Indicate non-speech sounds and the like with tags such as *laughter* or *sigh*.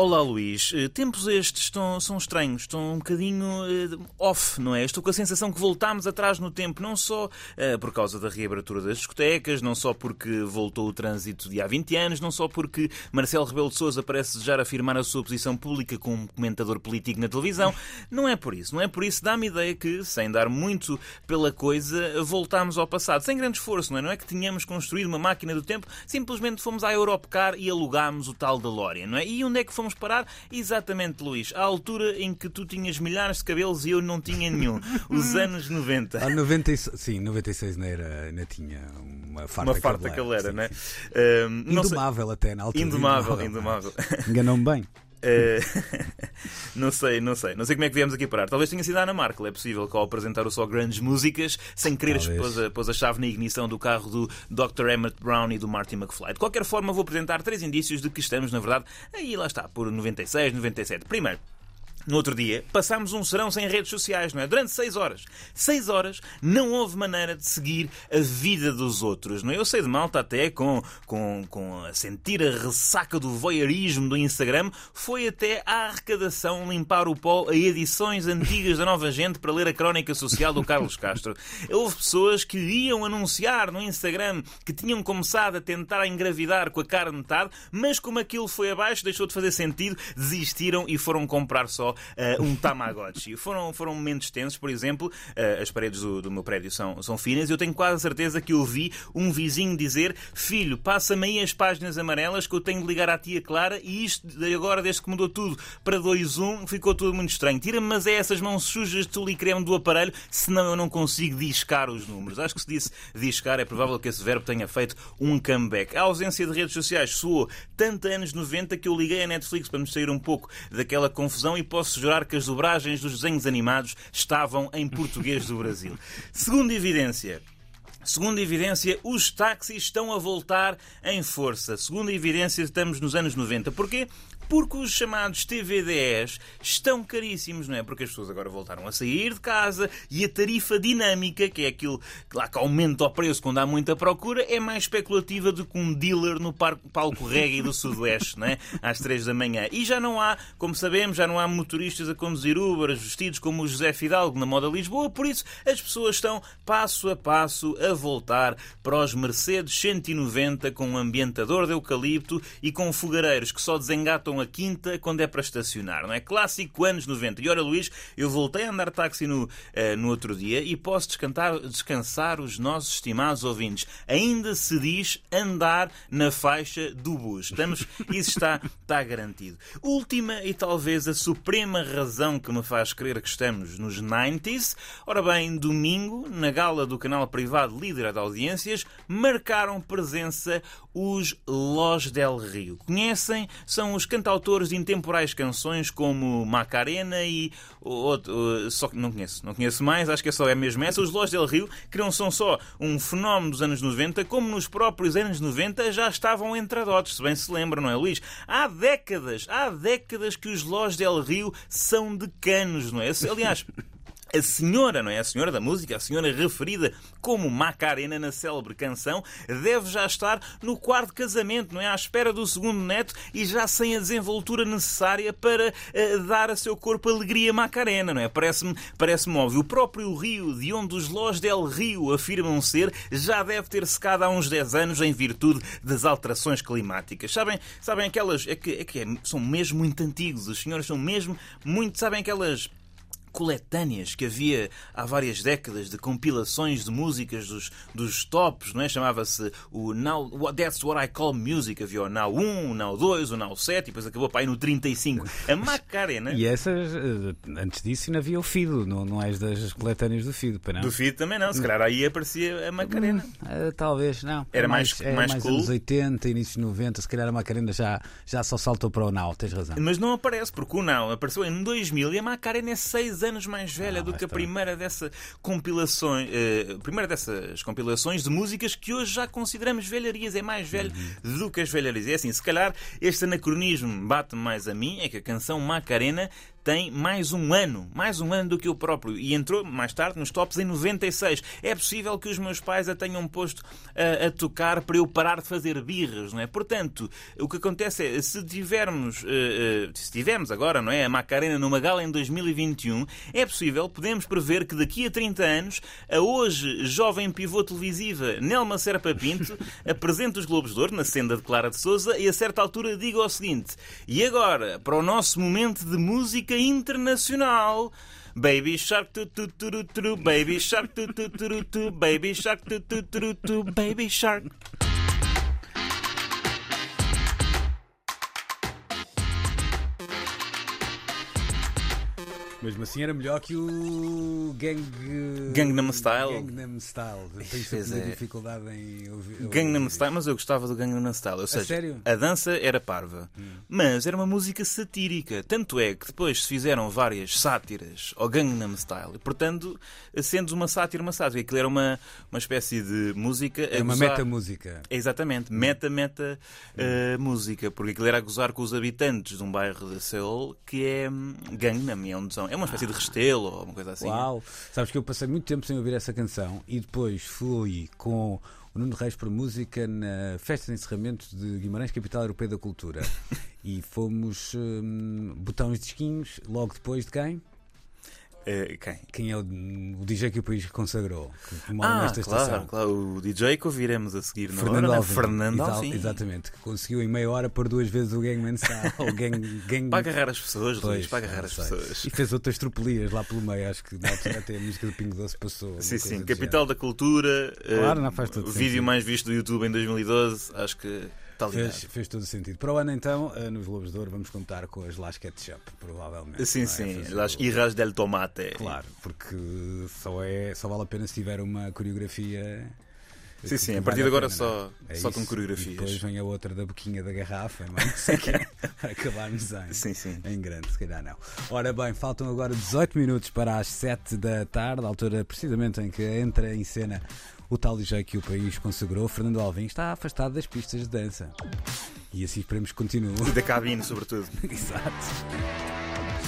Olá Luís, Eh, tempos estes estão, são estranhos, estão um bocadinho eh, off, não é? Estou com a sensação que voltámos atrás no tempo, não só eh, por causa da reabertura das discotecas, não só porque voltou o trânsito de há 20 anos, não só porque Marcelo Rebelo de Sousa parece desejar afirmar a sua posição pública como comentador político na televisão. Não é por isso, não é por isso. Dá-me ideia que, sem dar muito pela coisa, voltámos ao passado, sem grande esforço, não é? Não é que tínhamos construído uma máquina do tempo, simplesmente fomos à Europcar e alugámos o tal DeLorean, não é? E onde é que fomos parar? Exatamente, Luís, à altura em que tu tinhas milhares de cabelos e eu não tinha nenhum. *laughs* Os anos 90. Ah, 96, sim, 96 não, era, ainda tinha uma farta Uma farta cabeleira, é? sim, sim. Ahm, não sei- Indomável até na altura. Indomável, indomável. Enganou-me bem. Eh, *laughs* não sei, não sei. Não sei como é que viemos aqui parar. Talvez tenha sido a Ana Markel. É possível que ao apresentar o só grandes músicas, sem querer, pôs a, pôs a chave na ignição do carro do Dr. Emmett Brown e do Marty McFly. De qualquer forma, vou apresentar três indícios de que estamos, na verdade, aí lá está, por 96, 97. Primeiro, no outro dia, passámos um serão sem redes sociais, não é? Durante seis horas. Seis horas não houve maneira de seguir a vida dos outros, não é? Eu sei de malta até com, com, com a sentir a ressaca do voyeurismo do Instagram, foi até à arrecadação limpar o pó a edições antigas da Nova Gente para ler a crónica social do Carlos Castro. Houve pessoas que iam anunciar no Instagram que tinham começado a tentar engravidar com a cara metade, mas como aquilo foi abaixo, deixou de fazer sentido, desistiram e foram comprar só eh, um Tamagotchi. Foram, foram momentos tensos, por exemplo, eh, as paredes do, do meu prédio são, são finas e eu tenho quase a certeza que ouvi um vizinho dizer: Filho, passa-me aí as páginas amarelas que eu tenho de ligar à tia Clara e isto agora, desde que mudou tudo para 2-1, ficou tudo muito estranho. Tira-me, mas é essas mãos sujas de tule e creme do aparelho, senão eu não consigo discar os números. Acho que se disse discar, é provável que esse verbo tenha feito um comeback. A ausência de redes sociais soou tanto anos 90 que eu liguei a Netflix para me sair um pouco daquela confusão e posso jurar que as dobragens dos desenhos animados estavam em português do Brasil. *laughs* Segunda evidência. Segunda evidência, os táxis estão a voltar em força. Segunda evidência, estamos nos anos 90. Porquê? Porque os chamados TVDs estão caríssimos, não é? Porque as pessoas agora voltaram a sair de casa e a tarifa dinâmica, que é aquilo que lá que aumenta o preço quando há muita procura, é mais especulativa do que um dealer no palco reggae do Sudoeste, não é? Às três da manhã. E já não há, como sabemos, já não há motoristas a conduzir Uber vestidos como o José Fidalgo na moda Lisboa, por isso as pessoas estão passo a passo a voltar para os Mercedes 190 com um ambientador de eucalipto e com fogareiros que só desengatam a quinta quando é para estacionar, não é? Clássico anos 90. E ora, Luís, eu voltei a andar táxi no, eh, no outro dia e posso descantar, descansar os nossos estimados ouvintes. Ainda se diz andar na faixa do bus. Estamos, *laughs* isso está, está garantido. Última e talvez a suprema razão que me faz crer que estamos nos 90s. Ora bem, domingo, na gala do canal privado líder de audiências, marcaram presença os Los del Rio. Conhecem? São os cantautores de intemporais canções como Macarena e outro, só que não conheço, não conheço mais, acho que é só é mesmo essa. Os Los del Rio, que não são só um fenómeno dos anos 90, como nos próprios anos 90 já estavam entradotes, se bem se lembram, não é, Luís? Há décadas, há décadas que os Los del Rio são decanos, não é? Aliás, *laughs* a senhora, não é? A senhora da música, a senhora referida como Macarena na célebre canção, deve já estar no quarto casamento, não é? À espera do segundo neto e já sem a desenvoltura necessária para eh, dar a seu corpo alegria Macarena, não é? Parece-me parece óbvio. O próprio rio, de onde os Los del Rio afirmam ser, já deve ter secado há uns 10 anos em virtude das alterações climáticas. Sabem, sabem aquelas. É que, é que é- são mesmo muito antigos, os senhores são mesmo muito. Sabem aquelas coletâneas que havia há várias décadas de compilações de músicas dos, dos tops, não é? Chamava-se o Now, That's What I Call Music. Havia o Now 1, o Now 2, o Now 7 e depois acabou para aí no 35. A *laughs* Macarena. E essas, eh, antes disso, ainda havia o Fido, não, não és das coletâneas do Fido, para não? Do feed também não, se calhar aí aparecia a Macarena. Eh, talvez, não. Era É mais- é mais mais cool? anos 80, início de 90, se calhar a Macarena já, já só saltou para o Now, tens razão. Mas não aparece, porque o Now apareceu em 2000 e a Macarena é 6 anos mais velha Ah, do que a primeira, dessa compilações, eh, primeira dessas compilações de músicas que hoje já consideramos velharias. É mais velho Uhum. do que as velharias. É assim, se calhar este anacronismo bate mais a mim, é que a canção Macarena tem mais um ano, mais um ano do que o próprio, e entrou mais tarde nos tops em 96. É possível que os meus pais a tenham posto a, a tocar para eu parar de fazer birras, não é? Portanto, o que acontece é, se tivermos, uh, uh, se tivermos agora, não é, a Macarena numa gala em 2021, é possível, podemos prever que daqui a 30 anos, a hoje jovem pivô televisiva Nelma Serpa Pinto *laughs* apresente os Globos de Ouro na senda de Clara de Souza e a certa altura diga o seguinte: e agora, para o nosso momento de música internacional. Baby Shark tu tu tu tu Baby Shark tu tu tu tu. Baby Shark tu tu tu tu. Baby Shark Mesmo assim era melhor que o Gang... Gangnam Style. Gangnam Style. Sempre é. dificuldade em ouvir. Gangnam Style, mas eu gostava do Gangnam Style. Ou seja, sério? a dança era parva, mas era uma música satírica. Tanto é que depois se fizeram várias sátiras ao Gangnam Style. E, portanto, sendo uma sátira, uma sátira. Aquilo era uma, uma espécie de música. a É uma gozar- meta-música. É Exatamente, meta-meta uh, música, porque aquilo era a gozar com os habitantes de um bairro de Seul que é hum, Gangnam, é onde são. É uma espécie de restelo ou uma coisa assim. Uau! Sabes que eu passei muito tempo sem ouvir essa canção e depois fui com o Nuno Reis para música na festa de encerramento de Guimarães, Capital Europeia da Cultura. *laughs* e fomos hum, botões de esquinhos logo depois de quem? Uh, quem? Quem é o, o DJ que o país consagrou? Que mora Ah, nesta claro, estação. claro, o DJ que ouviremos a seguir na Fernando hora, né? Alvim. Fernando Alvim. Exatamente, que conseguiu em meia hora pôr duas vezes o Gangman Style. *laughs* gang, gang... Para agarrar as pessoas, Pois, Luís, para agarrar as sei. pessoas. E fez outras tropelias lá pelo meio. Acho que na altura até a música do Pingo Doce passou. Sim, sim, Capital da Cultura, Claro, uh, não faz todo o vídeo sentido. mais visto do YouTube em 2012, acho que está ligado. Fez, fez todo o sentido. Para o ano, então, eh, nos Lobos de Ouro, vamos contar com as Las Ketchup, provavelmente. Sim, não é? sim, Fazer las o- irras del tomate. Claro, porque só, é, só vale a pena se tiver uma coreografia. Sim, sim, que a partir de agora pena, só, é? É só com coreografias. E depois vem a outra da boquinha da garrafa, não sei o quê, para acabarmos em, Sim, sim. em grande, se calhar não. Ora bem, faltam agora 18 minutos para as 7 da tarde, a altura precisamente em que entra em cena o tal DJ que o país consagrou. Fernando Alvim está afastado das pistas de dança. E assim esperemos que continue. E da cabine, sobretudo. *laughs* Exato.